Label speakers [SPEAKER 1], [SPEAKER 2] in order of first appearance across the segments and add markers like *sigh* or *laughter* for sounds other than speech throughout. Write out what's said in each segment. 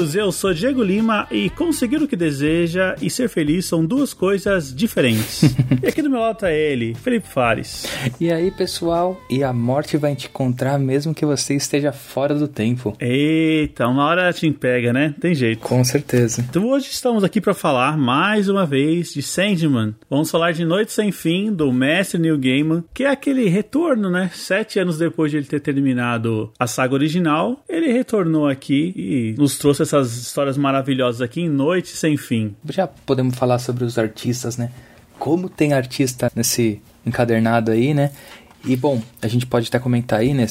[SPEAKER 1] HQueiros, eu sou Diego Lima e conseguir o que deseja e ser feliz são duas coisas diferentes. *laughs* e aqui do meu lado tá ele, Felipe Fares.
[SPEAKER 2] E aí, pessoal? E a morte vai te encontrar mesmo que você esteja fora do tempo.
[SPEAKER 1] Eita, uma hora te pega, né? Tem jeito.
[SPEAKER 2] Com certeza.
[SPEAKER 1] Então hoje estamos aqui para falar mais uma vez de Sandman. Vamos falar de Noite Sem Fim, do mestre Neil Gaiman, que é aquele retorno, né? Sete anos depois de ele ter terminado a saga original, ele retornou aqui e nos trouxe essas histórias maravilhosas aqui em Noite Sem Fim.
[SPEAKER 2] Já podemos falar sobre os artistas, né? Como tem artista nesse encadernado aí, né? E bom, a gente pode até comentar aí, né?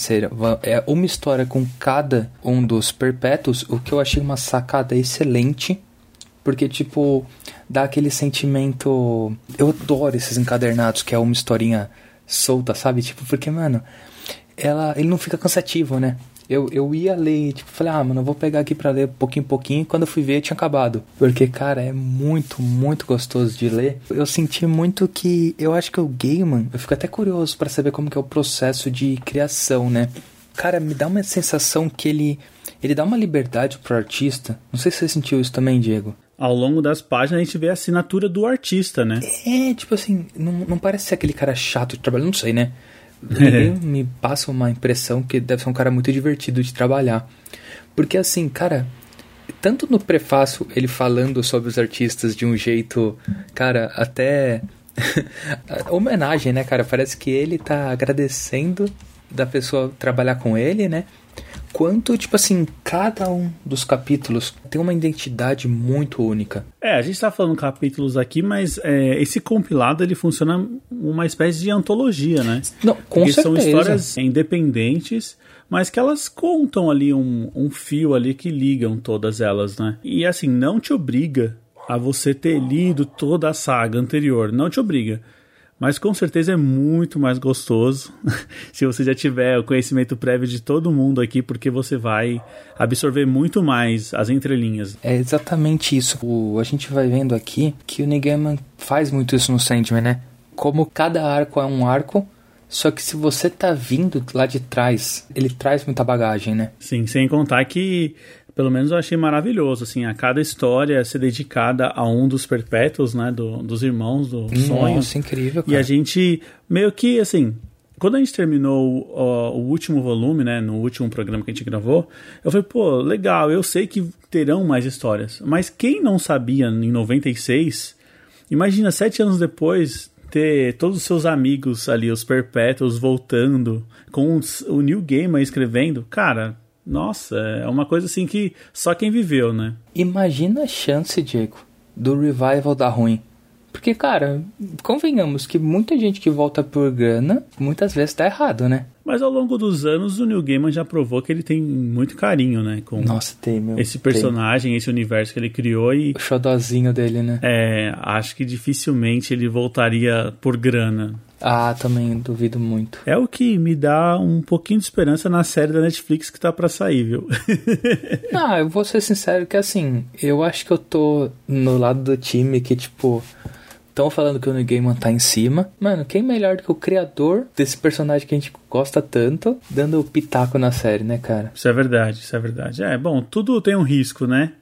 [SPEAKER 2] É uma história com cada um dos perpétuos, o que eu achei uma sacada excelente. Porque, tipo, dá aquele sentimento. Eu adoro esses encadernados, que é uma historinha solta, sabe? Tipo, porque, mano, ela, ele não fica cansativo, né? Eu, eu ia ler, tipo, falei, ah, mano, eu vou pegar aqui pra ler pouquinho em pouquinho. E quando eu fui ver, tinha acabado. Porque, cara, é muito, muito gostoso de ler. Eu senti muito que. Eu acho que o Gaiman. Eu fico até curioso pra saber como que é o processo de criação, né? Cara, me dá uma sensação que ele. Ele dá uma liberdade pro artista. Não sei se você sentiu isso também, Diego.
[SPEAKER 1] Ao longo das páginas a gente vê a assinatura do artista, né?
[SPEAKER 2] É, tipo assim, não, não parece ser aquele cara chato de trabalhar, não sei, né? Ele *laughs* me passa uma impressão que deve ser um cara muito divertido de trabalhar. Porque assim, cara, tanto no prefácio ele falando sobre os artistas de um jeito, cara, até *laughs* homenagem, né, cara? Parece que ele tá agradecendo da pessoa trabalhar com ele, né? Quanto, tipo assim, cada um dos capítulos tem uma identidade muito única.
[SPEAKER 1] É, a gente tá falando capítulos aqui, mas é, esse compilado ele funciona uma espécie de antologia, né?
[SPEAKER 2] Não, com
[SPEAKER 1] Porque
[SPEAKER 2] certeza.
[SPEAKER 1] são histórias independentes, mas que elas contam ali um, um fio ali que ligam todas elas, né? E assim, não te obriga a você ter lido toda a saga anterior, não te obriga. Mas com certeza é muito mais gostoso *laughs* se você já tiver o conhecimento prévio de todo mundo aqui, porque você vai absorver muito mais as entrelinhas.
[SPEAKER 2] É exatamente isso. O, a gente vai vendo aqui que o Neil Gaiman faz muito isso no Sandman, né? Como cada arco é um arco, só que se você tá vindo lá de trás, ele traz muita bagagem, né?
[SPEAKER 1] Sim, sem contar que, pelo menos eu achei maravilhoso, assim, a cada história ser dedicada a um dos perpétuos, né, do- dos irmãos do sonho.
[SPEAKER 2] Nossa, incrível,
[SPEAKER 1] E
[SPEAKER 2] cara.
[SPEAKER 1] a gente, meio que, assim, quando a gente terminou o último volume, né, no último programa que a gente gravou, eu falei, pô, legal, eu sei que terão mais histórias, mas quem não sabia em 96, imagina sete anos depois ter todos os seus amigos ali, os perpétuos, voltando, com o New Gamer escrevendo, cara, nossa, é uma coisa assim que só quem viveu, né?
[SPEAKER 2] Imagina a chance, Diego, do revival da ruim. Porque, cara, convenhamos que muita gente que volta por grana, muitas vezes tá errado, né?
[SPEAKER 1] Mas ao longo dos anos, o Neil Gaiman já provou que ele tem muito carinho, né, com
[SPEAKER 2] Nossa, tem, meu.
[SPEAKER 1] esse
[SPEAKER 2] tem.
[SPEAKER 1] personagem, esse universo que ele criou e
[SPEAKER 2] O xodozinho dele, né?
[SPEAKER 1] é, acho que dificilmente ele voltaria por grana.
[SPEAKER 2] Ah, também duvido muito.
[SPEAKER 1] É o que me dá um pouquinho de esperança na série da Netflix que tá pra sair, viu? *laughs*
[SPEAKER 2] Ah, eu vou ser sincero que assim, eu acho que eu tô no lado do time que, tipo, estão falando que o Neil Gaiman tá em cima. Mano, quem melhor do que o criador desse personagem que a gente gosta tanto, dando o pitaco na série, né, cara?
[SPEAKER 1] isso é verdade, isso é verdade. É, bom, tudo tem um risco, né?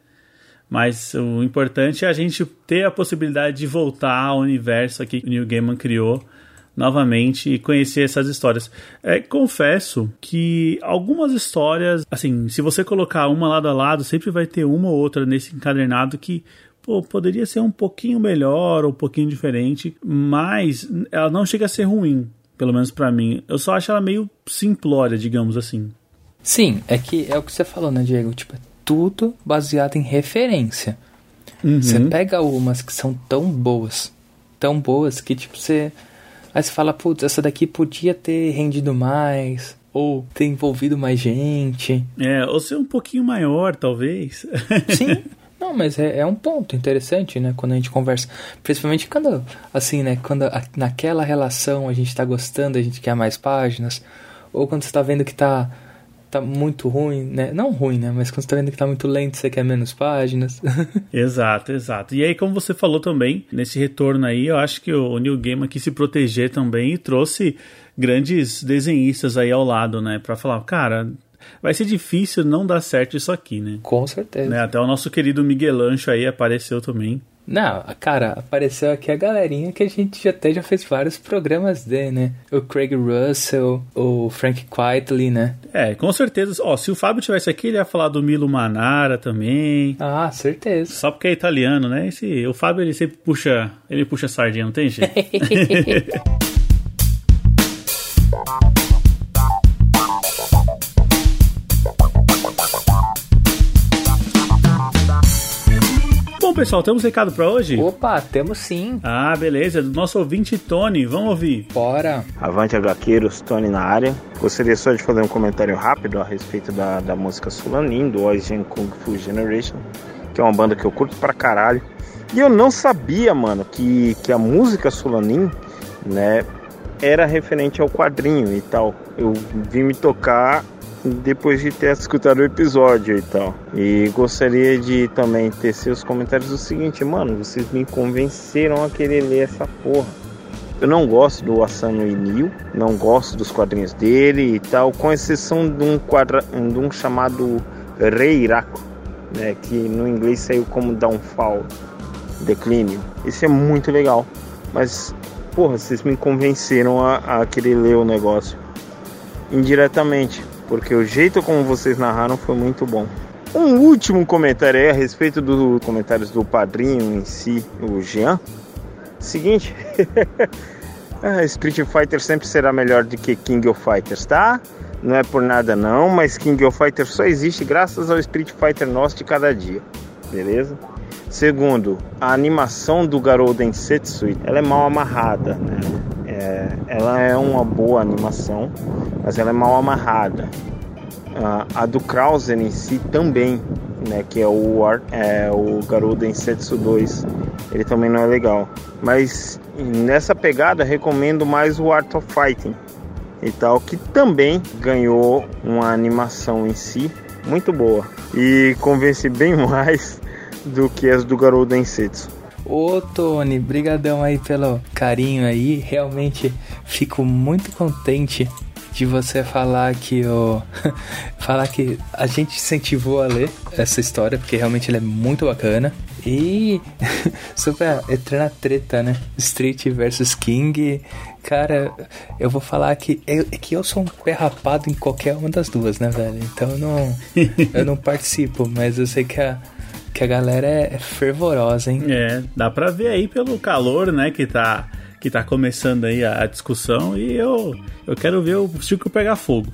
[SPEAKER 1] Mas o importante é a gente ter a possibilidade de voltar ao universo que o Neil Gaiman criou novamente e conhecer essas histórias. É, confesso que algumas histórias, assim, se você colocar uma lado a lado, sempre vai ter uma ou outra nesse encadernado que pô, poderia ser um pouquinho melhor ou um pouquinho diferente, mas ela não chega a ser ruim, pelo menos pra mim. Eu só acho ela meio simplória, digamos assim.
[SPEAKER 2] Sim, é que é o que você falou, né, Diego? Tipo, é tudo baseado em referência.
[SPEAKER 1] Uhum.
[SPEAKER 2] Você pega umas que são tão boas, tão boas que, tipo, você. Aí você fala, putz, essa daqui podia ter rendido mais, ou ter envolvido mais gente.
[SPEAKER 1] É, ou ser um pouquinho maior, talvez.
[SPEAKER 2] Sim. *laughs* Não, mas é, é um ponto interessante, né? Quando a gente conversa. Principalmente quando, assim, né? Quando a- naquela relação a gente tá gostando, a gente quer mais páginas. Ou quando você tá vendo que tá, tá muito ruim, né? Não ruim, né? Mas quando você tá vendo que tá muito lento, você quer menos páginas. *laughs*
[SPEAKER 1] Exato, exato. E aí, como você falou também, nesse retorno aí, eu acho que o New Gaiman quis se proteger também e trouxe grandes desenhistas aí ao lado, né? Pra falar, cara, vai ser difícil não dar certo isso aqui, né?
[SPEAKER 2] Com certeza.
[SPEAKER 1] Né, Até o nosso querido Miguel Ancho aí apareceu também.
[SPEAKER 2] Não, cara, apareceu aqui a galerinha que a gente já até já fez vários programas de, né? O Craig Russell, o Frank Quitely, né?
[SPEAKER 1] É, com certeza. Ó, se o Fábio tivesse aqui, ele ia falar do Milo Manara também.
[SPEAKER 2] Ah, certeza.
[SPEAKER 1] Só porque é italiano, né? Esse, o Fábio ele sempre puxa, ele puxa sardinha, não tem jeito. *laughs* *laughs* pessoal, temos recado pra hoje?
[SPEAKER 2] Opa, temos sim.
[SPEAKER 1] Ah, beleza, do nosso ouvinte Tony, vamos ouvir.
[SPEAKER 2] Bora.
[SPEAKER 3] Avante HQueiros, Tony na área. Gostaria só de fazer um comentário rápido a respeito da, da música Sulanin, do Oizen Kung Fu Generation, que é uma banda que eu curto pra caralho. E eu não sabia, mano, que, que a música Sulanin, né, era referente ao quadrinho e tal. Eu vim me tocar depois de ter escutado o episódio e tal. E gostaria de também ter seus comentários do seguinte, mano, vocês me convenceram a querer ler essa porra. Eu não gosto do Asano Inil, não gosto dos quadrinhos dele e tal, com exceção de um, quadra, de um chamado Rei Iraco, né, que no inglês saiu como Downfall, Declínio. Esse é muito legal, mas, porra, vocês me convenceram a, a querer ler o negócio indiretamente, porque o jeito como vocês narraram foi muito bom. Um último comentário aí a respeito dos comentários do padrinho em si, o Jean. Seguinte, *laughs* ah, Street Fighter sempre será melhor do que King of Fighters, tá? Não é por nada não, mas King of Fighters só existe graças ao Street Fighter nosso de cada dia, beleza? Segundo, a animação do Garou Densetsu, ela é mal amarrada, né? É, ela é uma boa animação, mas ela é mal amarrada. Ah, a do Krauser em si também, né, que é o, é, o Garou Densetsu 2, ele também não é legal. Mas nessa pegada recomendo mais o Art of Fighting e tal, que também ganhou uma animação em si muito boa e convence bem *laughs* mais do que as do Garou Densetsu.
[SPEAKER 2] Ô Tony, brigadão aí pelo carinho aí. Realmente fico muito contente de você falar que o *laughs* falar que a gente incentivou a ler essa história, porque realmente ela é muito bacana. E *laughs* sobre a eterna treta, né? Street versus King, cara, eu vou falar que eu, que eu sou um pé rapado em qualquer uma das duas, né, velho? Então eu não *laughs* eu não participo, mas eu sei que a que a galera é é fervorosa, hein?
[SPEAKER 1] É, dá pra ver aí pelo calor, né, que tá, que tá começando aí a, a discussão e eu, eu quero ver o circo pegar fogo.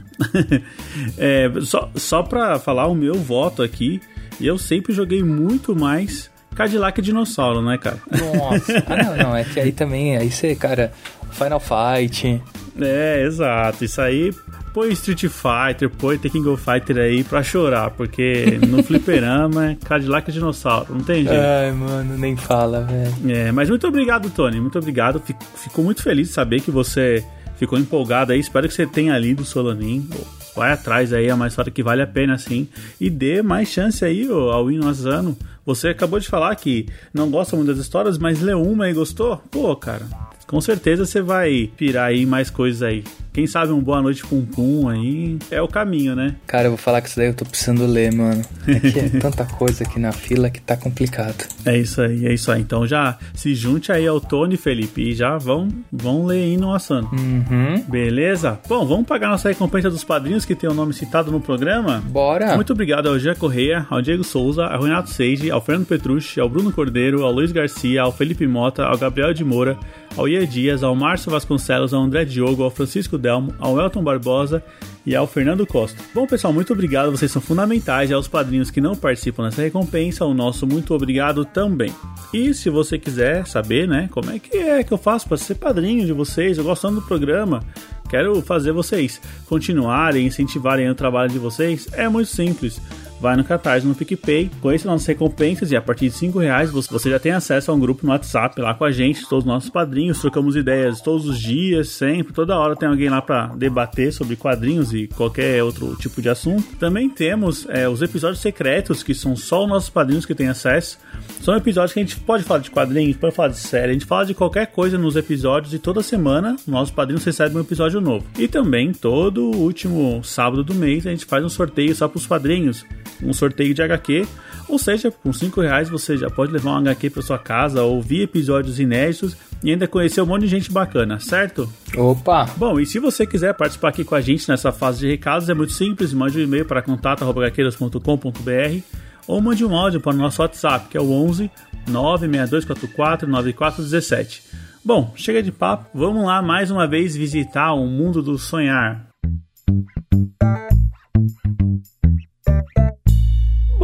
[SPEAKER 1] *laughs* é, só, só pra falar o meu voto aqui, eu sempre joguei muito mais Cadillac e Dinossauro, né, cara?
[SPEAKER 2] Nossa. *laughs* Ah, não, não. É que aí também, aí você, cara, Final Fight.
[SPEAKER 1] É, exato. Isso aí põe Street Fighter, põe The King of Fighter aí pra chorar, porque no *laughs* fliperama é Cadillac e Dinossauro, não tem jeito.
[SPEAKER 2] Ai, mano, nem fala, velho.
[SPEAKER 1] É, mas muito obrigado, Tony. Muito obrigado. Fico, fico muito feliz de saber que você ficou empolgado aí. Espero que você tenha lido o Solanin. Vai atrás aí, é uma história que vale a pena sim. E dê mais chance aí ó, ao Hino Asano. Você acabou de falar que não gosta muito das histórias, mas leu uma e gostou? Pô, cara, com certeza você vai pirar aí mais coisas aí. Quem sabe um Boa Noite Pum Pum aí é o caminho, né?
[SPEAKER 2] Cara, eu vou falar que isso daí eu tô precisando ler, mano. Que é *laughs* tanta coisa aqui na fila que tá complicado.
[SPEAKER 1] É isso aí, é isso aí. Então já se junte aí ao Tony, Felipe, e já vão, vão ler aí no Asano.
[SPEAKER 2] Uhum.
[SPEAKER 1] Beleza? Bom, vamos pagar nossa recompensa dos padrinhos que tem o nome citado no programa?
[SPEAKER 2] Bora.
[SPEAKER 1] Muito obrigado ao Jean Correia, ao Diego Souza, ao Renato Seiji, ao Fernando Petrucci, ao Bruno Cordeiro, ao Luiz Garcia, ao Felipe Mota, ao Gabriel de Moura, ao Ier Dias, ao Márcio Vasconcelos, ao André Diogo, ao Francisco Delmo, ao Elton Barbosa e ao Fernando Costa. Bom, pessoal, muito obrigado, vocês são fundamentais. E aos padrinhos que não participam dessa recompensa, o nosso muito obrigado também. E se você quiser saber, né, como é que é que eu faço para ser padrinho de vocês, eu gostando do programa, quero fazer vocês continuarem, incentivarem o trabalho de vocês, é muito simples vai no Catarse, no PicPay, conheça nossas recompensas e a partir de 5 reais você já tem acesso a um grupo no WhatsApp lá com a gente, todos os nossos padrinhos, trocamos ideias todos os dias, sempre, toda hora tem alguém lá para debater sobre quadrinhos e qualquer outro tipo de assunto. Também temos é, os episódios secretos, que são só os nossos padrinhos que têm acesso. São episódios que a gente pode falar de quadrinhos, pode falar de série, a gente fala de qualquer coisa nos episódios e toda semana nossos padrinhos recebem um episódio novo. E também todo último sábado do mês a gente faz um sorteio só para os padrinhos um sorteio de HQ. Ou seja, com 5 reais você já pode levar um HQ para sua casa, ouvir episódios inéditos e ainda conhecer um monte de gente bacana, certo?
[SPEAKER 2] Opa!
[SPEAKER 1] Bom, e se você quiser participar aqui com a gente nessa fase de recados, é muito simples, mande um e-mail para contato.hqueiras.com.br ou mande um áudio para o nosso WhatsApp, que é o 11 96244 9417. Bom, chega de papo, vamos lá mais uma vez visitar o mundo do sonhar.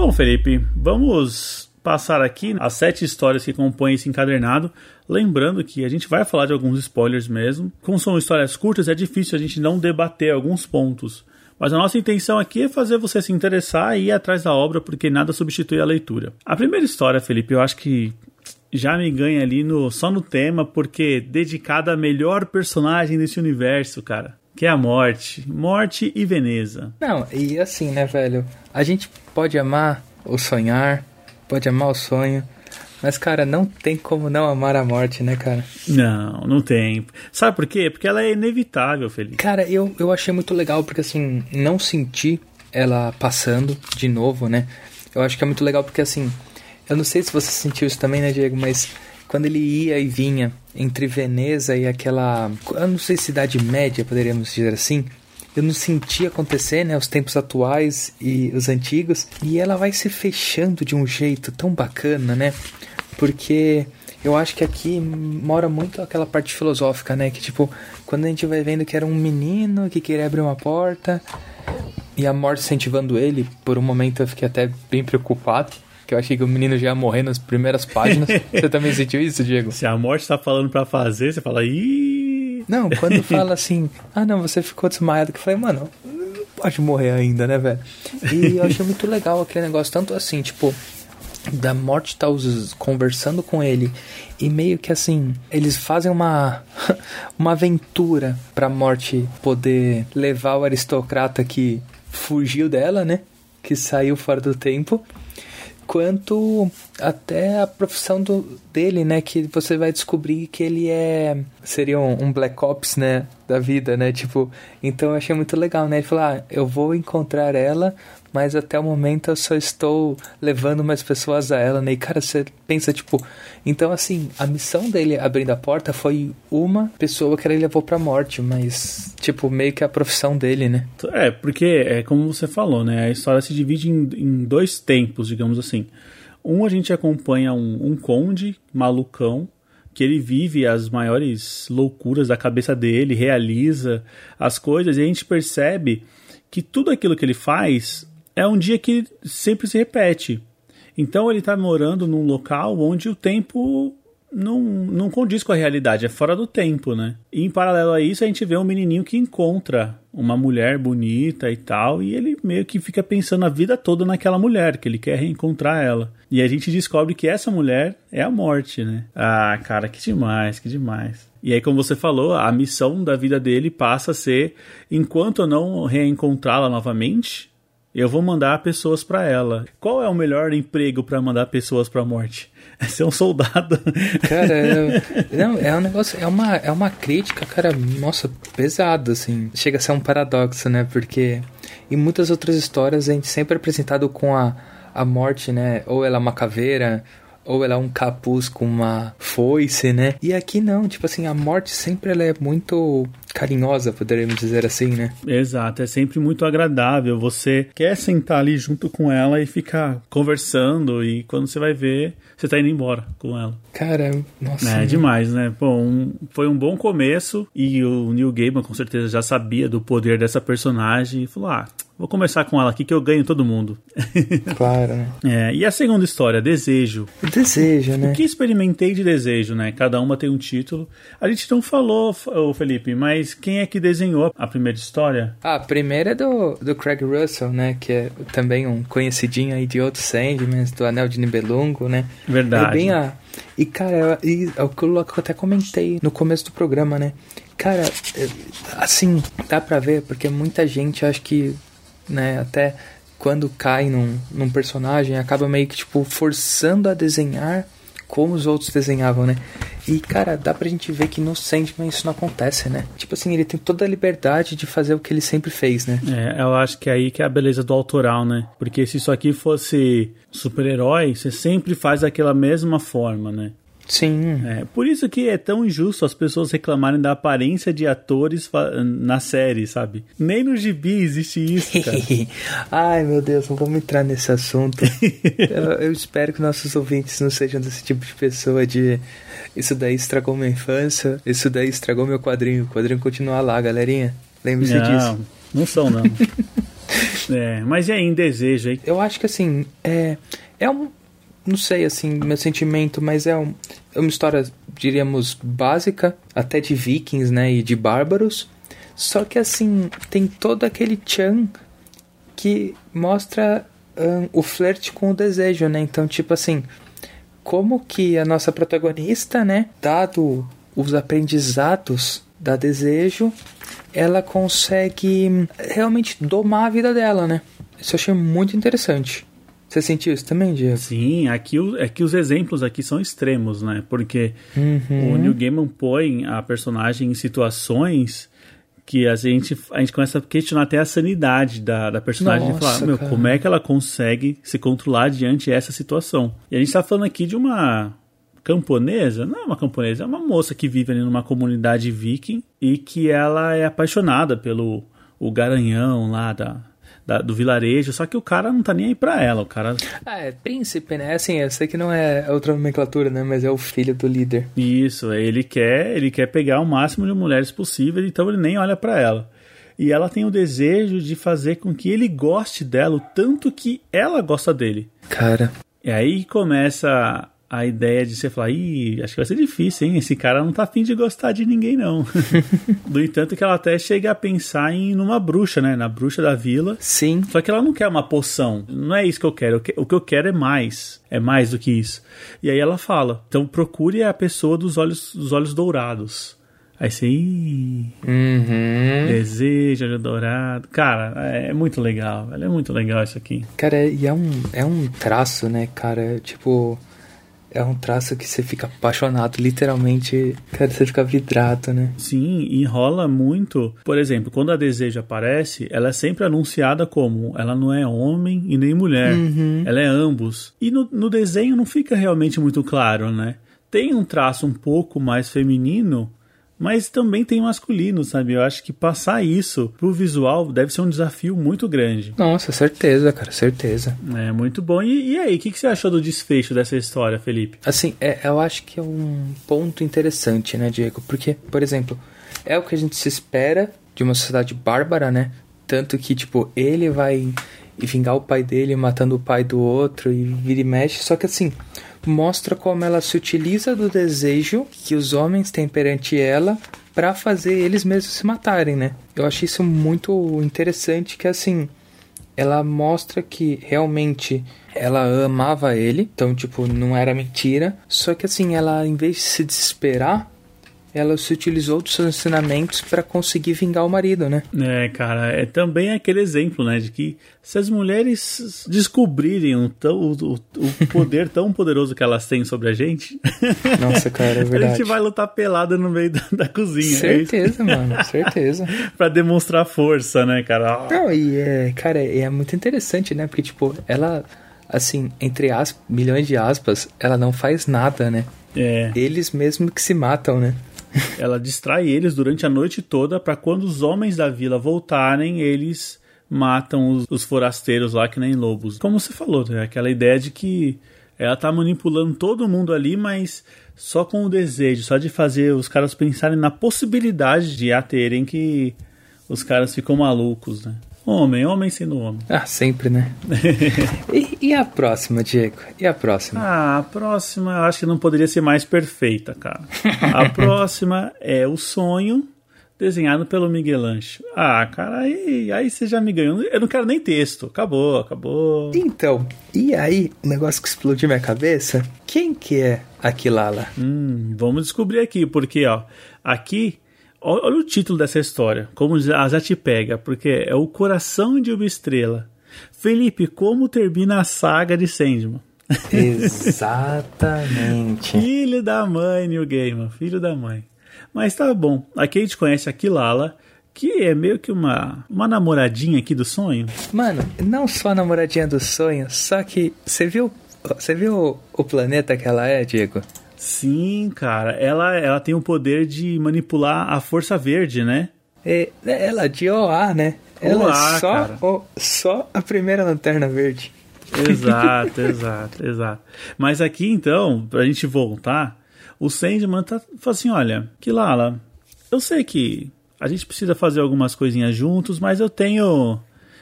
[SPEAKER 1] Bom, Felipe, vamos passar aqui as sete histórias que compõem esse encadernado. Lembrando que a gente vai falar de alguns spoilers mesmo. Como são histórias curtas, é difícil a gente não debater alguns pontos. Mas a nossa intenção aqui é fazer você se interessar e ir atrás da obra, porque nada substitui a leitura. A primeira história, Felipe, eu acho que já me ganha ali no, só no tema, porque dedicada à melhor personagem desse universo, cara que é a morte. Morte e Veneza.
[SPEAKER 2] Não, e assim, né, velho? A gente pode amar o sonhar, pode amar o sonho, mas, cara, não tem como não amar a morte, né, cara?
[SPEAKER 1] Não, não tem. Sabe por quê? Porque ela é inevitável, Felipe.
[SPEAKER 2] Cara, eu, eu achei muito legal, porque, assim, não senti ela passando de novo, né? Eu acho que é muito legal porque, assim, eu não sei se você sentiu isso também, né, Diego, mas quando ele ia e vinha entre Veneza e aquela, eu não sei se idade média, poderíamos dizer assim, eu não senti acontecer, né, os tempos atuais e os antigos, e ela vai se fechando de um jeito tão bacana, né? Porque eu acho que aqui mora muito aquela parte filosófica, né, que tipo, quando a gente vai vendo que era um menino que queria abrir uma porta e a morte incentivando ele, por um momento eu fiquei até bem preocupado que eu achei que o menino já ia morrer nas primeiras páginas. *laughs* você também sentiu isso, Diego?
[SPEAKER 1] Se a morte tá falando para fazer, você fala, ih.
[SPEAKER 2] Não, quando fala assim, ah não, você ficou desmaiado, que eu falei, mano, não pode morrer ainda, né, velho? E eu achei muito legal aquele negócio, tanto assim, tipo, da morte tá conversando com ele e meio que assim eles fazem uma *laughs* uma aventura para morte poder levar o aristocrata que fugiu dela, né? Que saiu fora do tempo quanto até a profissão do, dele, né? Que você vai descobrir que ele é. Seria um, um, Black Ops, né? Da vida, né? Tipo, então eu achei muito legal, né? Ele falou: ah, eu vou encontrar ela, mas até o momento eu só estou levando mais pessoas a ela, né? E cara, você pensa, tipo, então assim, a missão dele abrindo a porta foi uma pessoa que ele levou pra morte, mas, tipo, meio que a profissão dele, né?
[SPEAKER 1] É, porque é como você falou, né? A história se divide em, em dois tempos, digamos assim. Um, a gente acompanha um, um conde malucão que ele vive as maiores loucuras da cabeça dele, realiza as coisas e a gente percebe que tudo aquilo que ele faz é um dia que sempre se repete. Então ele está morando num local onde o tempo não, não condiz com a realidade, é fora do tempo, né? E em paralelo a isso, a gente vê um menininho que encontra uma mulher bonita e tal, e ele meio que fica pensando a vida toda naquela mulher, que ele quer reencontrar ela. E a gente descobre que essa mulher é a morte, né? Ah, cara, que demais, que demais. E aí, como você falou, a missão da vida dele passa a ser, enquanto eu não reencontrá-la novamente, eu vou mandar pessoas para ela. Qual é o melhor emprego para mandar pessoas para a morte? *laughs* É ser um soldado.
[SPEAKER 2] Cara, é, *laughs* não, é um negócio, é uma, é uma crítica, cara, nossa, pesada, assim. Chega a ser um paradoxo, né? Porque em muitas outras histórias a gente sempre é apresentado com a, a morte, né? Ou ela é uma caveira, ou ela é um capuz com uma foice, né? E aqui não, tipo assim, a morte sempre ela é muito carinhosa, poderíamos dizer assim, né?
[SPEAKER 1] Exato, é sempre muito agradável. Você quer sentar ali junto com ela e ficar conversando, e quando você vai ver, você tá indo embora com ela.
[SPEAKER 2] Cara, nossa.
[SPEAKER 1] É demais, né? Bom, um- foi um bom começo e o Neil Gaiman com certeza já sabia do poder dessa personagem e falou: ah, vou começar com ela aqui que eu ganho todo mundo. *laughs*
[SPEAKER 2] Claro, né?
[SPEAKER 1] É, e a segunda história, Desejo.
[SPEAKER 2] O desejo, né?
[SPEAKER 1] O que experimentei de desejo, né? Cada uma tem um título. A gente não falou, Felipe, mas quem é que desenhou a primeira história?
[SPEAKER 2] Ah, a primeira é do, do Craig Russell, né? Que é também um conhecidinho aí de outros Sandmans, do Anel de Nibelungo, né?
[SPEAKER 1] Verdade.
[SPEAKER 2] É bem a... E, cara, e, é o que eu até comentei no começo do programa, né? Cara, é, assim, dá pra ver, porque muita gente, acho que, né, até quando cai num, num personagem, acaba meio que, tipo, forçando a desenhar como os outros desenhavam, né? E, cara, dá pra gente ver que no Sandman isso não acontece, né? Tipo assim, ele tem toda a liberdade de fazer o que ele sempre fez, né?
[SPEAKER 1] É, eu acho que é aí que é a beleza do autoral, né? Porque se isso aqui fosse super-herói, você sempre faz daquela mesma forma, né?
[SPEAKER 2] Sim.
[SPEAKER 1] É, por isso que é tão injusto as pessoas reclamarem da aparência de atores na série, sabe? Nem no gibi existe isso, cara. *laughs*
[SPEAKER 2] Ai, meu Deus, não vamos entrar nesse assunto. *laughs* eu, eu espero que nossos ouvintes não sejam desse tipo de pessoa de isso daí estragou minha infância, isso daí estragou meu quadrinho. O quadrinho continua lá, galerinha. Lembre-se disso.
[SPEAKER 1] Não, não são, não. *laughs* é, mas e aí, em desejo aí?
[SPEAKER 2] Eu acho que assim, é, é um. Não sei assim, meu sentimento, mas é, um, é uma história, diríamos, básica, até de vikings, né? E de bárbaros. Só que assim, tem todo aquele chan que mostra ahn, o flerte com o desejo, né? Então, tipo assim, como que a nossa protagonista, né? Dado os aprendizados da desejo, ela consegue hum, realmente domar a vida dela, né? Isso eu achei muito interessante. Você sentiu isso também, Diego?
[SPEAKER 1] Sim, aqui, é que os exemplos aqui são extremos, né? Porque
[SPEAKER 2] Uhum.
[SPEAKER 1] o Neil Gaiman põe a personagem em situações que a gente, a gente começa a questionar até a sanidade da, da personagem e falar,
[SPEAKER 2] Nossa,
[SPEAKER 1] meu,
[SPEAKER 2] cara.
[SPEAKER 1] como é que ela consegue se controlar diante dessa situação? E a gente tá falando aqui de uma camponesa, não é uma camponesa, é uma moça que vive ali numa comunidade viking e que ela é apaixonada pelo o garanhão lá da, da- do vilarejo, só que o cara não tá nem aí pra ela, o cara
[SPEAKER 2] Ah, é príncipe, né? Assim, eu sei que não é outra nomenclatura, né? Mas é o filho do líder.
[SPEAKER 1] Isso, ele quer, ele quer pegar o máximo de mulheres possível, então ele nem olha pra ela. E ela tem o desejo de fazer com que ele goste dela, o tanto que ela gosta dele.
[SPEAKER 2] Cara,
[SPEAKER 1] E aí começa a ideia de você falar, ih, acho que vai ser difícil, hein? Esse cara não tá afim de gostar de ninguém, não. *laughs* Do entanto que ela até chega a pensar em numa bruxa, né? Na bruxa da vila.
[SPEAKER 2] sim.
[SPEAKER 1] Só que ela não quer uma poção. Não é isso que eu quero. O que eu quero é mais. É mais do que isso. E aí ela fala: então procure a pessoa dos olhos, dos olhos dourados. Aí você. Ih,
[SPEAKER 2] Uhum.
[SPEAKER 1] desejo, olho dourado. Cara, é muito legal. É muito legal isso aqui.
[SPEAKER 2] Cara, e é um, é um traço, né, cara? É, Tipo, é um traço que você fica apaixonado, literalmente. Cara, você fica vidrado, né?
[SPEAKER 1] Sim, enrola muito. Por exemplo, quando a desejo aparece, ela é sempre anunciada como ela não é homem e nem mulher. Ela é ambos. E no, no desenho não fica realmente muito claro, né? Tem um traço um pouco mais feminino, mas também tem masculino, sabe? Eu acho que passar isso pro visual deve ser um desafio muito grande.
[SPEAKER 2] Nossa, certeza, cara, certeza.
[SPEAKER 1] É muito bom. E, e aí, o que, que você achou do desfecho dessa história, Felipe?
[SPEAKER 2] Assim, é, eu acho que é um ponto interessante, né, Diego? Porque, por exemplo, é o que a gente se espera de uma sociedade bárbara, né? Tanto que, tipo, ele vai vingar o pai dele matando o pai do outro e vira e mexe. Só que, assim, mostra como ela se utiliza do desejo que os homens têm perante ela pra fazer eles mesmos se matarem, né? Eu achei isso muito interessante, que, assim, ela mostra que realmente ela amava ele, então tipo, não era mentira, só que assim, ela em vez de se desesperar, ela se utilizou dos seus ensinamentos para conseguir vingar o marido, né?
[SPEAKER 1] É, cara, é também aquele exemplo, né, de que se as mulheres descobrirem o, tão- o, o- poder tão poderoso que elas têm sobre a gente, *laughs*
[SPEAKER 2] Nossa, cara, é *laughs*
[SPEAKER 1] a
[SPEAKER 2] verdade.
[SPEAKER 1] gente vai lutar pelada no meio da, da cozinha. É?
[SPEAKER 2] Certeza, mano, *laughs* certeza.
[SPEAKER 1] pra demonstrar força, né, cara?
[SPEAKER 2] Não, e é, cara, é muito interessante, né? Porque, tipo, ela, assim, entre aspas, milhões de aspas, ela não faz nada, né?
[SPEAKER 1] É,
[SPEAKER 2] Eles mesmo que se matam, né?
[SPEAKER 1] Ela distrai eles durante a noite toda para quando os homens da vila voltarem, eles matam os, os forasteiros lá que nem lobos. Como você falou, né? aquela ideia de que ela tá manipulando todo mundo ali, mas só com o desejo, só de fazer os caras pensarem na possibilidade de a terem que os caras ficam malucos, né? Homem, homem sendo homem.
[SPEAKER 2] Ah, sempre, né? *laughs* e, e a próxima, Diego? E a próxima?
[SPEAKER 1] Ah, a próxima eu acho que não poderia ser mais perfeita, cara. A *laughs* próxima é o sonho desenhado pelo Miguel Ancho. Ah, cara, aí, aí você já me ganhou. Eu não quero nem texto. Acabou, acabou.
[SPEAKER 2] Então, e aí, o negócio que explodiu minha cabeça, quem que é Aquilala?
[SPEAKER 1] Hum, vamos descobrir aqui, porque, ó, aqui, olha o título dessa história, como já, já te pega, porque é o coração de uma estrela. Felipe, como termina a saga de Sandman? *laughs*
[SPEAKER 2] Exatamente.
[SPEAKER 1] Filho da mãe, New Gaiman, filho da mãe. Mas tá bom, aqui a gente conhece a Kilala, que é meio que uma, uma namoradinha aqui do sonho.
[SPEAKER 2] Mano, não só a namoradinha do sonho, só que você viu, você viu o planeta que ela é, Diego?
[SPEAKER 1] Sim, cara, ela, ela tem o poder de manipular a força verde, né?
[SPEAKER 2] É, ela é de OA, né? Ela é só, o- só a primeira lanterna verde.
[SPEAKER 1] Exato, *laughs* exato, exato. Mas aqui então, pra gente voltar, o Sandman tá fala assim: olha, Kilala, eu sei que a gente precisa fazer algumas coisinhas juntos, mas eu tenho.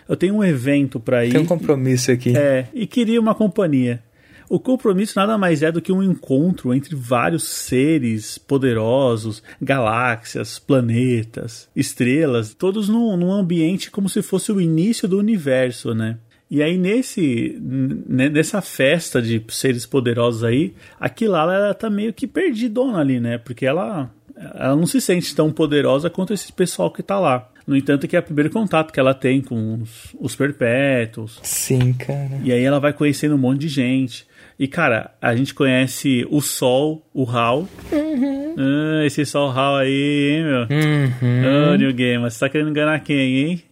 [SPEAKER 1] Eu tenho um evento pra ir.
[SPEAKER 2] Tem um compromisso aqui.
[SPEAKER 1] É, e queria uma companhia. O compromisso nada mais é do que um encontro entre vários seres poderosos, galáxias, planetas, estrelas, todos num, num ambiente como se fosse o início do universo, né? E aí nesse nessa festa de seres poderosos aí, a Kilala ela tá meio que perdidona ali, né? Porque ela ela não se sente tão poderosa quanto esse pessoal que tá lá. No entanto, que é o primeiro contato que ela tem com os, os perpétuos,
[SPEAKER 2] Sim, cara.
[SPEAKER 1] e aí ela vai conhecendo um monte de gente. E, cara, a gente conhece o Sol, o Hal. Ah, esse Sol Hal aí, hein, meu?
[SPEAKER 2] Uhum.
[SPEAKER 1] Ô, New Gamer, você tá querendo enganar quem, hein?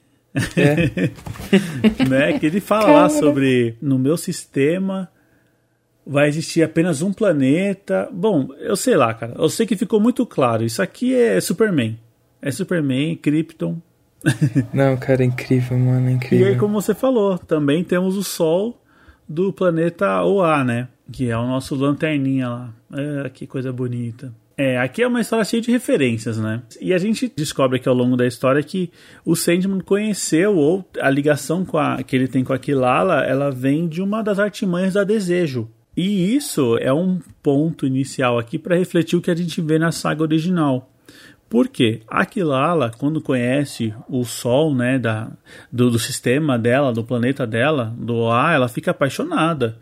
[SPEAKER 2] É. *laughs*
[SPEAKER 1] né? Que ele fala lá sobre no meu sistema vai existir apenas um planeta. Bom, eu sei lá, cara. Eu sei que ficou muito claro. Isso aqui é Superman. É Superman, Krypton.
[SPEAKER 2] Não, cara, é incrível, mano, é
[SPEAKER 1] E
[SPEAKER 2] incrível.
[SPEAKER 1] aí, como você falou, também temos o Sol do planeta OA, né? Que é o nosso lanterninha lá. É, que coisa bonita. É, aqui é uma história cheia de referências, né? E a gente descobre aqui ao longo da história que o Sandman conheceu, ou a ligação com a, que ele tem com a Kilala, ela vem de uma das artimanhas da Desejo. E isso é um ponto inicial aqui para refletir o que a gente vê na saga original. Por quê? A Kilala, quando conhece o Sol, né, da, do, do sistema dela, do planeta dela, do OA, ela fica apaixonada.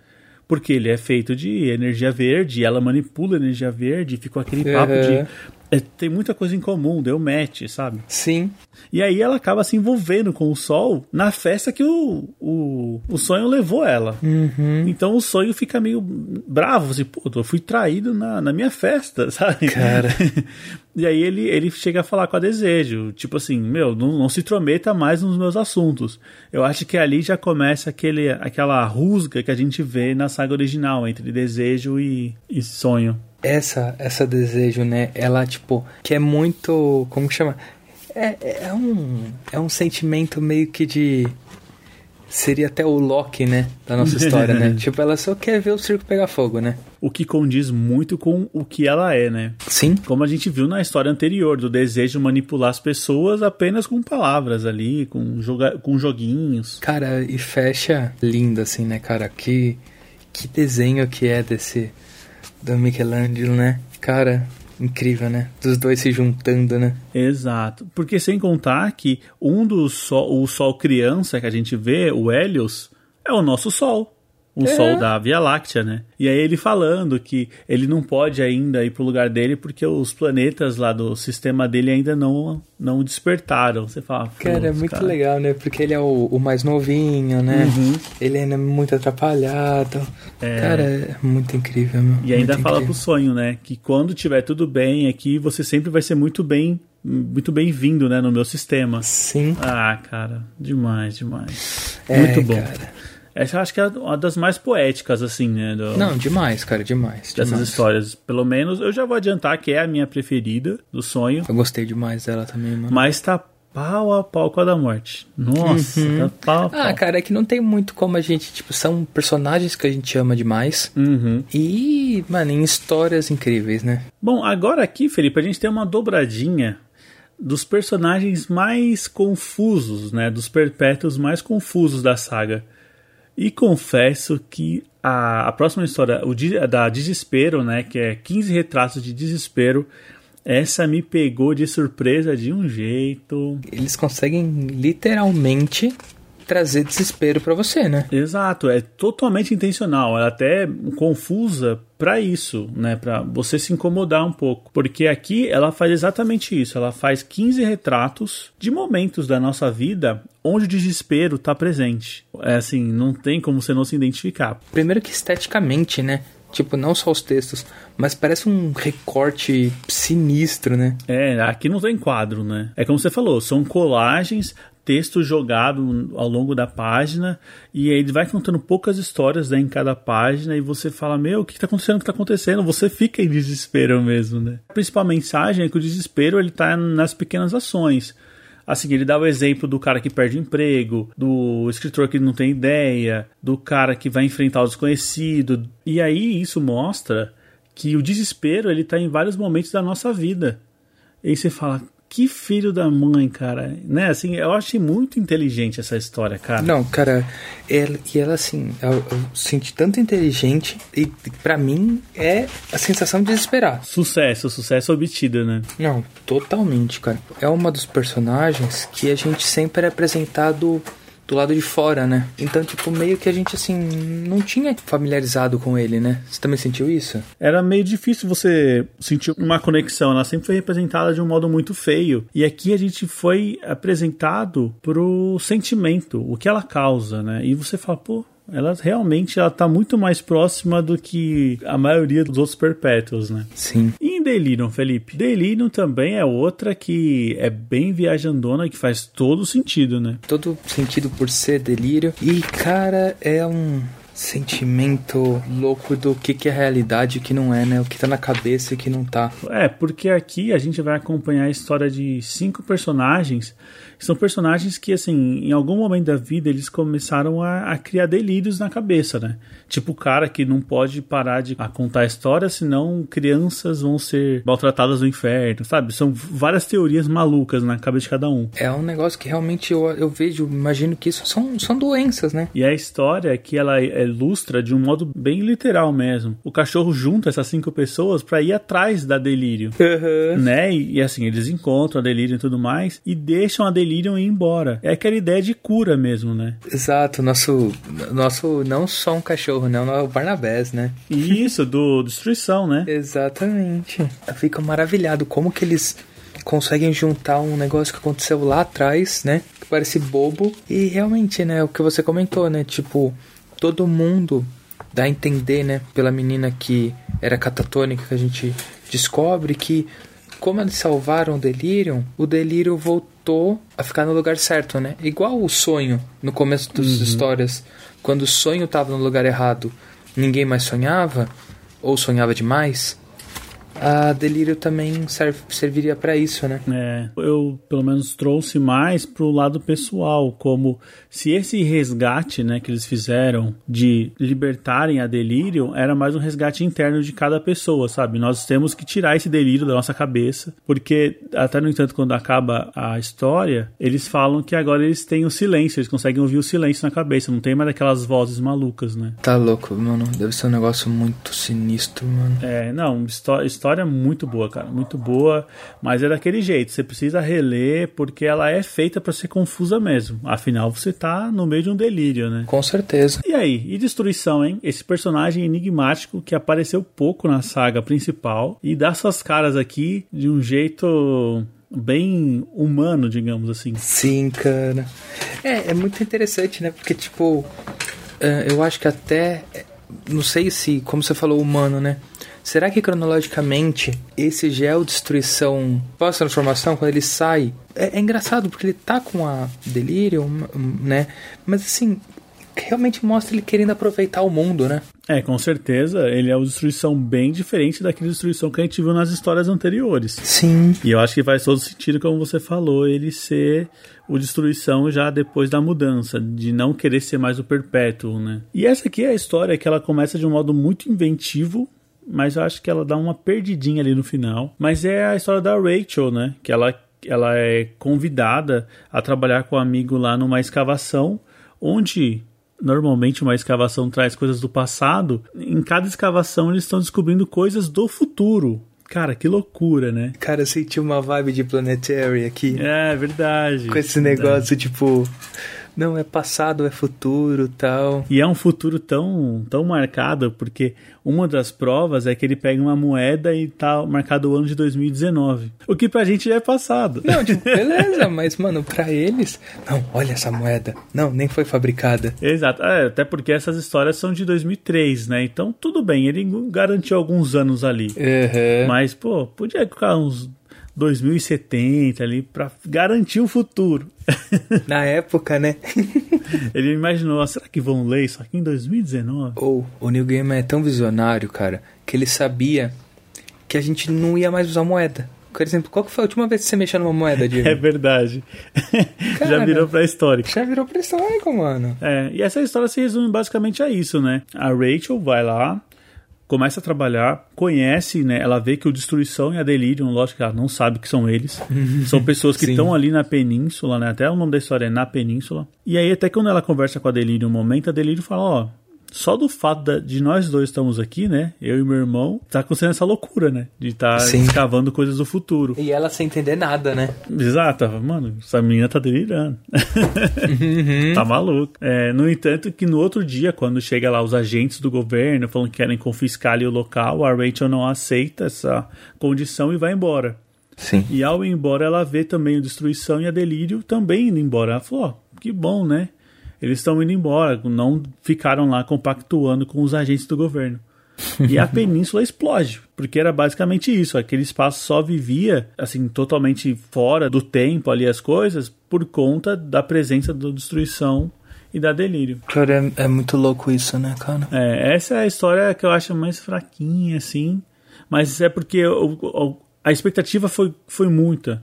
[SPEAKER 1] Porque ele é feito de energia verde, ela manipula energia verde, fica aquele papo de. É, tem muita coisa em comum, deu match, sabe?
[SPEAKER 2] Sim.
[SPEAKER 1] E aí ela acaba se envolvendo com o Sol na festa que o, o, o sonho levou ela.
[SPEAKER 2] Uhum.
[SPEAKER 1] Então o sonho fica meio bravo, assim, pô, eu fui traído na, na minha festa, *laughs* sabe?
[SPEAKER 2] Cara. *laughs*
[SPEAKER 1] e aí ele, ele chega a falar com a Desejo, tipo assim, meu, não, não se intrometa mais nos meus assuntos. Eu acho que ali já começa aquele, aquela rusga que a gente vê na saga original, entre Desejo e, e Sonho.
[SPEAKER 2] Essa, essa desejo, né? Ela, tipo, que é muito. Como que chama? É, é, um, é um sentimento meio que de. Seria até o Loki, né? Da nossa história, né? *laughs* tipo, ela só quer ver o circo pegar fogo, né?
[SPEAKER 1] O que condiz muito com o que ela é, né?
[SPEAKER 2] Sim.
[SPEAKER 1] Como a gente viu na história anterior, do desejo de manipular as pessoas apenas com palavras ali, com, joga com joguinhos.
[SPEAKER 2] Cara, e fecha lindo, assim, né, cara? Que, que desenho que é desse. Do Michelangelo, né? Cara, incrível, né? Dos dois se juntando, né?
[SPEAKER 1] Exato. Porque sem contar que um dos sol, o Sol criança que a gente vê, o Helios, é o nosso Sol. O Sol da Via Láctea, né? E aí ele falando que ele não pode ainda ir pro lugar dele porque os planetas lá do sistema dele ainda não, não despertaram. Você fala,
[SPEAKER 2] Cara, é
[SPEAKER 1] "Putz,
[SPEAKER 2] muito
[SPEAKER 1] cara."
[SPEAKER 2] legal, né? Porque ele é o, o mais novinho, né? Ele ainda é muito atrapalhado.
[SPEAKER 1] É.
[SPEAKER 2] Cara, é muito incrível, meu.
[SPEAKER 1] E ainda
[SPEAKER 2] Muito
[SPEAKER 1] fala pro
[SPEAKER 2] incrível.
[SPEAKER 1] sonho, né? Que quando tiver tudo bem aqui, você sempre vai ser muito bem, muito bem-vindo, né? No meu sistema.
[SPEAKER 2] Sim.
[SPEAKER 1] Ah, cara, demais, demais.
[SPEAKER 2] É,
[SPEAKER 1] muito bom.
[SPEAKER 2] cara.
[SPEAKER 1] Essa eu acho que é uma das mais poéticas, assim, né? do-
[SPEAKER 2] Não, demais, cara, demais.
[SPEAKER 1] dessas
[SPEAKER 2] demais.
[SPEAKER 1] histórias. Pelo menos eu já vou adiantar que é a minha preferida do sonho.
[SPEAKER 2] Eu gostei demais dela também, mano.
[SPEAKER 1] Mas tá pau a pau com a da morte. Nossa, tá pau a pau.
[SPEAKER 2] Ah, cara, é que não tem muito como a gente, tipo, são personagens que a gente ama demais.
[SPEAKER 1] Uhum.
[SPEAKER 2] E, mano, em histórias incríveis, né?
[SPEAKER 1] Bom, agora aqui, Felipe, a gente tem uma dobradinha dos personagens mais confusos, né? Dos perpétuos mais confusos da saga. E confesso que a, a próxima história, o a da Desespero, né? Que é 15 retratos de desespero. Essa me pegou de surpresa de um jeito.
[SPEAKER 2] Eles conseguem literalmente trazer desespero pra você, né?
[SPEAKER 1] Exato, é totalmente intencional, ela é até confusa pra isso, né, Pra você se incomodar um pouco, porque aqui ela faz exatamente isso, ela faz 15 retratos de momentos da nossa vida onde o desespero tá presente. É assim, não tem como você não se identificar.
[SPEAKER 2] Primeiro que esteticamente, né? Tipo, não só os textos, mas parece um recorte sinistro, né?
[SPEAKER 1] É, aqui não tem quadro, né? É como você falou, são colagens, texto jogado ao longo da página, e ele vai contando poucas histórias né, em cada página, e você fala, meu, o que está acontecendo, o que está acontecendo? Você fica em desespero mesmo, né? A principal mensagem é que o desespero ele tá nas pequenas ações. Assim, ele dá o exemplo do cara que perde emprego, do escritor que não tem ideia, do cara que vai enfrentar o desconhecido. E aí isso mostra que o desespero ele tá em vários momentos da nossa vida. E aí você fala, que filho da mãe, cara. Né? Assim, eu achei muito inteligente essa história, cara.
[SPEAKER 2] Não, cara, ela, e ela assim, eu, eu senti tanto inteligente e pra mim é a sensação de desesperar.
[SPEAKER 1] Sucesso, sucesso obtido, né?
[SPEAKER 2] Não, totalmente, cara. É uma dos personagens que a gente sempre é apresentado do lado de fora, né? Então, tipo, meio que a gente, assim, não tinha familiarizado com ele, né? Você também sentiu isso?
[SPEAKER 1] Era meio difícil você sentir uma conexão. Ela sempre foi representada de um modo muito feio. E aqui a gente foi apresentado pro sentimento, o que ela causa, né? E você fala, pô, ela realmente ela tá muito mais próxima do que a maioria dos outros perpétuos, né?
[SPEAKER 2] Sim.
[SPEAKER 1] E em Delirium, Felipe? Delirium também é outra que é bem viajandona, que faz todo sentido, né?
[SPEAKER 2] Todo sentido por ser delírio. E, cara, é um sentimento louco do que, que é realidade e o que não é, né? O que tá na cabeça e o que não tá.
[SPEAKER 1] É, porque aqui a gente vai acompanhar a história de cinco personagens. São personagens que, assim, em algum momento da vida eles começaram a, a criar delírios na cabeça, né? Tipo o cara que não pode parar de contar a história, senão crianças vão ser maltratadas no inferno, sabe? São várias teorias malucas na cabeça de cada um.
[SPEAKER 2] É um negócio que realmente eu, eu vejo, imagino que isso são, são doenças, né?
[SPEAKER 1] E a história é que ela ilustra de um modo bem literal mesmo. O cachorro junta essas cinco pessoas para ir atrás da delírio. né? E, e, assim, eles encontram a Delirium e tudo mais e deixam a Delirium ir embora. É aquela ideia de cura mesmo, né?
[SPEAKER 2] Exato, nosso, nosso não só um cachorro, não, é o Barnabés, né?
[SPEAKER 1] E isso, do Destruição, né?
[SPEAKER 2] Exatamente. Eu fico maravilhado como que eles conseguem juntar um negócio que aconteceu lá atrás, né? Que parece bobo. E realmente, né? O que você comentou, né? Tipo, todo mundo dá a entender, né? Pela menina que era catatônica, que a gente descobre que como eles salvaram o Delirium, o Delírio voltou a ficar no lugar certo, né? Igual o sonho no começo das uhum. histórias. Quando o sonho estava no lugar errado, ninguém mais sonhava, ou sonhava demais. A Delírio também serve, serviria para isso, né?
[SPEAKER 1] É, eu pelo menos trouxe mais pro lado pessoal, como se esse resgate, né, que eles fizeram de libertarem a Delírio era mais um resgate interno de cada pessoa, sabe? Nós temos que tirar esse delírio da nossa cabeça, porque até no entanto quando acaba a história, eles falam que agora eles têm o silêncio, eles conseguem ouvir o silêncio na cabeça, não tem mais aquelas vozes malucas, né?
[SPEAKER 2] Tá louco, mano, deve ser um negócio muito sinistro, mano.
[SPEAKER 1] É, não, história, história muito boa, cara, muito boa, mas é daquele jeito, você precisa reler porque ela é feita para ser confusa mesmo. Afinal, você tá no meio de um delírio, né?
[SPEAKER 2] Com certeza.
[SPEAKER 1] E aí, e destruição, hein? Esse personagem enigmático que apareceu pouco na saga principal e dá suas caras aqui de um jeito bem humano, digamos assim.
[SPEAKER 2] Sim, cara. É, é muito interessante, né? Porque, tipo, eu acho que até. Não sei se, como você falou, humano, né? Será que cronologicamente esse gel destruição pós-transformação, quando ele sai, é, é, engraçado porque ele tá com a delírio, né? Mas assim, realmente mostra ele querendo aproveitar o mundo, né?
[SPEAKER 1] É, com certeza, ele é uma destruição bem diferente daquela destruição que a gente viu nas histórias anteriores.
[SPEAKER 2] Sim.
[SPEAKER 1] E eu acho que faz todo sentido, como você falou, ele ser o destruição já depois da mudança, de não querer ser mais o perpétuo, né? E essa aqui é a história que ela começa de um modo muito inventivo, mas eu acho que ela dá uma perdidinha ali no final. Mas é a história da Rachel, né? Que ela, ela é convidada a trabalhar com um amigo lá numa escavação, onde normalmente uma escavação traz coisas do passado. Em cada escavação eles estão descobrindo coisas do futuro. Cara, que loucura, né?
[SPEAKER 2] Cara, eu senti uma vibe de Planetary aqui.
[SPEAKER 1] É verdade.
[SPEAKER 2] Com esse negócio, tipo. Não, é passado, é futuro tal.
[SPEAKER 1] E é um futuro tão, tão marcado, porque uma das provas é que ele pega uma moeda e tá marcado o ano de 2019. O que pra gente já é passado.
[SPEAKER 2] Não, tipo, *laughs* beleza, mas, mano, pra eles. Não, olha essa moeda. Não, nem foi fabricada.
[SPEAKER 1] Exato, É, até porque essas histórias são de 2003, né? Então tudo bem, ele garantiu alguns anos ali.
[SPEAKER 2] Uhum.
[SPEAKER 1] Mas, pô, podia colocar uns 2070 ali pra garantir o futuro. *laughs*
[SPEAKER 2] Na época, né? *laughs*
[SPEAKER 1] Ele imaginou, "Ah, será que vão ler isso aqui em 2019?
[SPEAKER 2] Ou o New Gaiman é tão visionário, cara, que ele sabia que a gente não ia mais usar moeda. Por exemplo, qual que foi a última vez que você mexeu numa moeda, Diego? *laughs*
[SPEAKER 1] É verdade. Já
[SPEAKER 2] Cara.
[SPEAKER 1] virou pra histórica.
[SPEAKER 2] Já virou pré-histórico, mano.
[SPEAKER 1] É, e essa história se resume basicamente a isso, né? A Rachel vai lá, começa a trabalhar, conhece, né? Ela vê que o Destruição e a Delirium, lógico que ela não sabe que são eles. *laughs* são pessoas que estão ali na península, né? Até o nome da história é Na Península. E aí, até quando ela conversa com a Delirium um momento, a Delirium fala, ó... Só do fato da- de nós dois estamos aqui, né? Eu e meu irmão, tá acontecendo essa loucura, né? De estar
[SPEAKER 2] Sim.
[SPEAKER 1] escavando coisas do futuro.
[SPEAKER 2] E ela sem entender nada, né?
[SPEAKER 1] Exato, mano, essa menina tá delirando. *laughs* tá maluco. É, no entanto, que no outro dia, quando chega lá os agentes do governo falando que querem confiscar ali o local, a Rachel não aceita essa condição e vai embora.
[SPEAKER 2] Sim.
[SPEAKER 1] E ao ir embora, ela vê também o Destruição e a Delírio também indo embora. Ela falou, ó, que bom, né? Eles estão indo embora, não ficaram lá compactuando com os agentes do governo. E a *laughs* península explode, porque era basicamente isso. Aquele espaço só vivia, assim, totalmente fora do tempo ali as coisas, por conta da presença da destruição e da delírio.
[SPEAKER 2] Cara, é, é muito louco isso, né, cara?
[SPEAKER 1] É, essa é a história que eu acho mais fraquinha, assim. Mas é porque o- o- a expectativa foi, foi muita.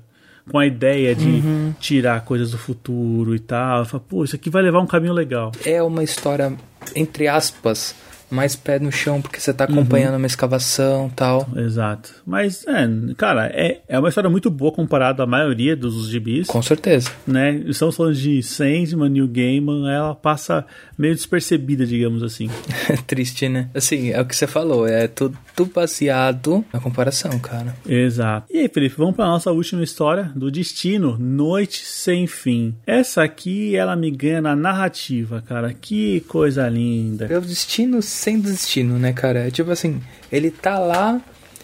[SPEAKER 1] Com a ideia de tirar coisas do futuro e tal. Fala, Pô, isso aqui vai levar um caminho legal.
[SPEAKER 2] É uma história, entre aspas, mais pé no chão, porque você tá acompanhando uma escavação tal.
[SPEAKER 1] Exato. Mas, é, cara, é, é uma história muito boa comparada à maioria dos gibis.
[SPEAKER 2] Com certeza.
[SPEAKER 1] né? Estamos falando de Sandman, New Gaiman, ela passa meio despercebida, digamos assim.
[SPEAKER 2] É *laughs* triste, né? Assim, é o que você falou, é tudo baseado na comparação, cara.
[SPEAKER 1] Exato. E aí, Felipe, vamos para nossa última história do Destino, Noite Sem Fim. Essa aqui, ela me ganha na narrativa, cara. Que coisa linda.
[SPEAKER 2] É o destino sem destino, né, cara? É tipo assim, ele tá lá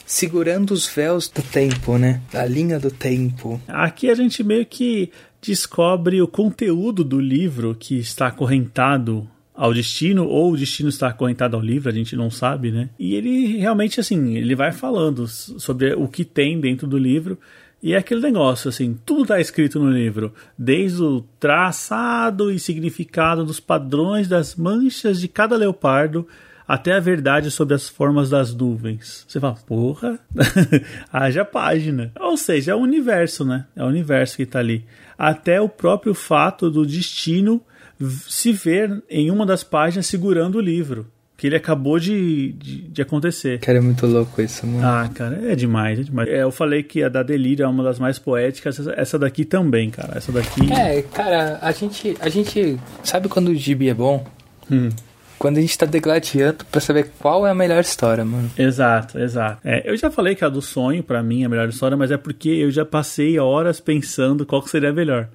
[SPEAKER 2] segurando os véus do tempo, né? A linha do tempo.
[SPEAKER 1] Aqui a gente meio que descobre o conteúdo do livro que está acorrentado ao destino, ou o destino está acorrentado ao livro, a gente não sabe, né? E ele realmente, assim, ele vai falando sobre o que tem dentro do livro. E é aquele negócio, assim, tudo está escrito no livro, desde o traçado e significado dos padrões das manchas de cada leopardo até a verdade sobre as formas das nuvens. Você fala, porra, *laughs* haja página. Ou seja, é o universo, né? É o universo que está ali. Até o próprio fato do destino se ver em uma das páginas segurando o livro. Que ele acabou de, de, de acontecer.
[SPEAKER 2] Cara, é muito louco isso, mano.
[SPEAKER 1] Ah, cara, é demais, é demais. É, eu falei que a da Delírio é uma das mais poéticas, essa- essa daqui também, cara. Essa daqui.
[SPEAKER 2] É, cara, a gente, a gente sabe quando o gibi é bom?
[SPEAKER 1] Hum.
[SPEAKER 2] Quando a gente tá degladiando pra saber qual é a melhor história, mano.
[SPEAKER 1] Exato, exato. É, eu já falei que a do sonho, pra mim, é a melhor história, mas é porque eu já passei horas pensando qual seria a melhor.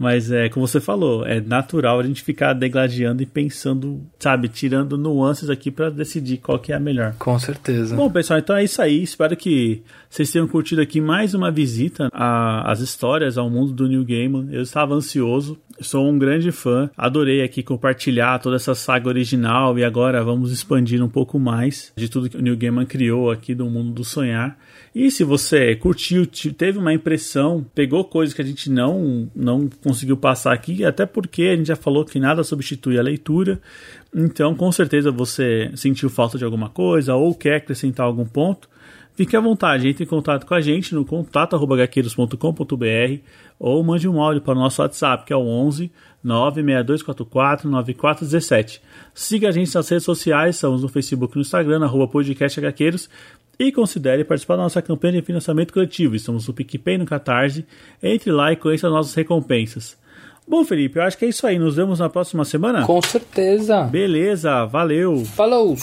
[SPEAKER 1] Mas é, como você falou, é natural a gente ficar degladiando e pensando, sabe, tirando nuances aqui pra decidir qual que é a melhor.
[SPEAKER 2] Com certeza.
[SPEAKER 1] Bom, pessoal, então é isso aí. Espero que vocês tenham curtido aqui mais uma visita às histórias, ao mundo do New Gaiman. Eu estava ansioso. Sou um grande fã, adorei aqui compartilhar toda essa saga original e agora vamos expandir um pouco mais de tudo que o Neil Gaiman criou aqui do mundo do sonhar. E se você curtiu, teve uma impressão, pegou coisas que a gente não, não conseguiu passar aqui, até porque a gente já falou que nada substitui a leitura, então com certeza você sentiu falta de alguma coisa ou quer acrescentar algum ponto, Fique à vontade, entre em contato com a gente no contato.gaqueiros.com.br ou mande um áudio para o nosso WhatsApp, que é o 11 96244 9417. Siga a gente nas redes sociais, estamos no Facebook e no Instagram, arroba podcastHqueiros, e considere participar da nossa campanha de financiamento coletivo. Estamos no PicPay no Catarse. Entre lá e conheça as nossas recompensas. Bom, Felipe, eu acho que é isso aí. Nos vemos na próxima semana?
[SPEAKER 2] Com certeza.
[SPEAKER 1] Beleza, valeu.
[SPEAKER 2] Falou!